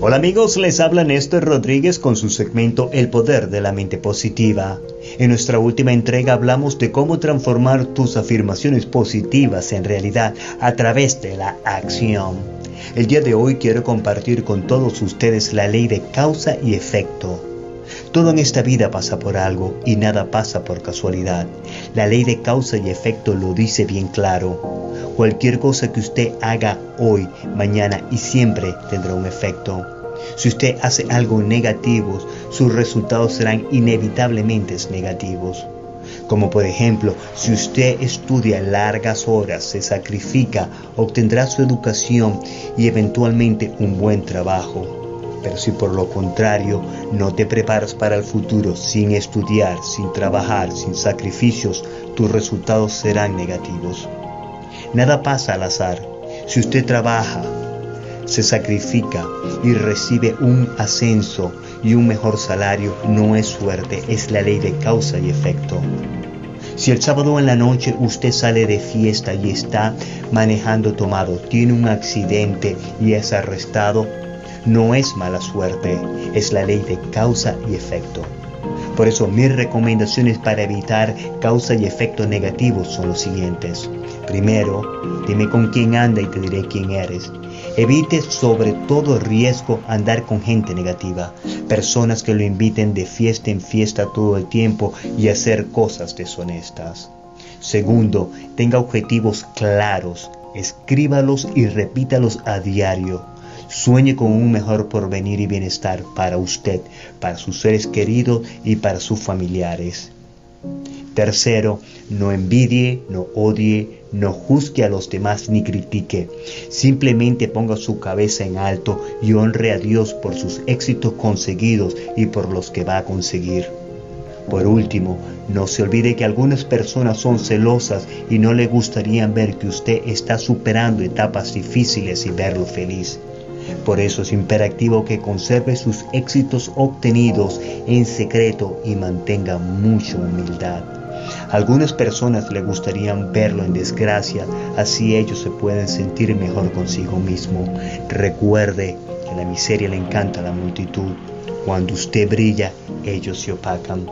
Hola amigos, les habla Néstor Rodríguez con su segmento El Poder de la Mente Positiva. En nuestra última entrega hablamos de cómo transformar tus afirmaciones positivas en realidad a través de la acción. El día de hoy quiero compartir con todos ustedes la ley de causa y efecto. Todo en esta vida pasa por algo y nada pasa por casualidad. La ley de causa y efecto lo dice bien claro. Cualquier cosa que usted haga hoy, mañana y siempre tendrá un efecto. Si usted hace algo negativo, sus resultados serán inevitablemente negativos. Como por ejemplo, si usted estudia largas horas, se sacrifica, obtendrá su educación y eventualmente un buen trabajo. Pero si por lo contrario no te preparas para el futuro sin estudiar, sin trabajar, sin sacrificios, tus resultados serán negativos. Nada pasa al azar. Si usted trabaja, se sacrifica y recibe un ascenso y un mejor salario, no es suerte, es la ley de causa y efecto. Si el sábado en la noche usted sale de fiesta y está manejando tomado, tiene un accidente y es arrestado, no es mala suerte, es la ley de causa y efecto. Por eso mis recomendaciones para evitar causa y efecto negativos son los siguientes. Primero, dime con quién anda y te diré quién eres. Evite sobre todo riesgo andar con gente negativa, personas que lo inviten de fiesta en fiesta todo el tiempo y hacer cosas deshonestas. Segundo, tenga objetivos claros, escríbalos y repítalos a diario. Sueñe con un mejor porvenir y bienestar para usted, para sus seres queridos y para sus familiares. Tercero, no envidie, no odie, no juzgue a los demás ni critique. Simplemente ponga su cabeza en alto y honre a Dios por sus éxitos conseguidos y por los que va a conseguir. Por último, no se olvide que algunas personas son celosas y no le gustaría ver que usted está superando etapas difíciles y verlo feliz. Por eso es imperativo que conserve sus éxitos obtenidos en secreto y mantenga mucha humildad. Algunas personas le gustaría verlo en desgracia, así ellos se pueden sentir mejor consigo mismo. Recuerde que la miseria le encanta a la multitud. Cuando usted brilla, ellos se opacan.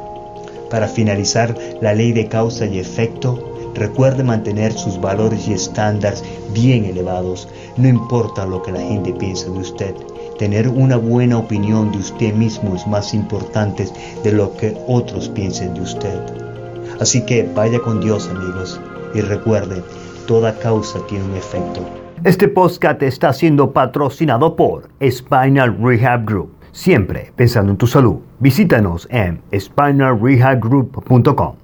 Para finalizar, la ley de causa y efecto Recuerde mantener sus valores y estándares bien elevados. No importa lo que la gente piense de usted. Tener una buena opinión de usted mismo es más importante de lo que otros piensen de usted. Así que vaya con Dios amigos y recuerde, toda causa tiene un efecto. Este podcast está siendo patrocinado por Spinal Rehab Group. Siempre pensando en tu salud. Visítanos en spinalrehabgroup.com.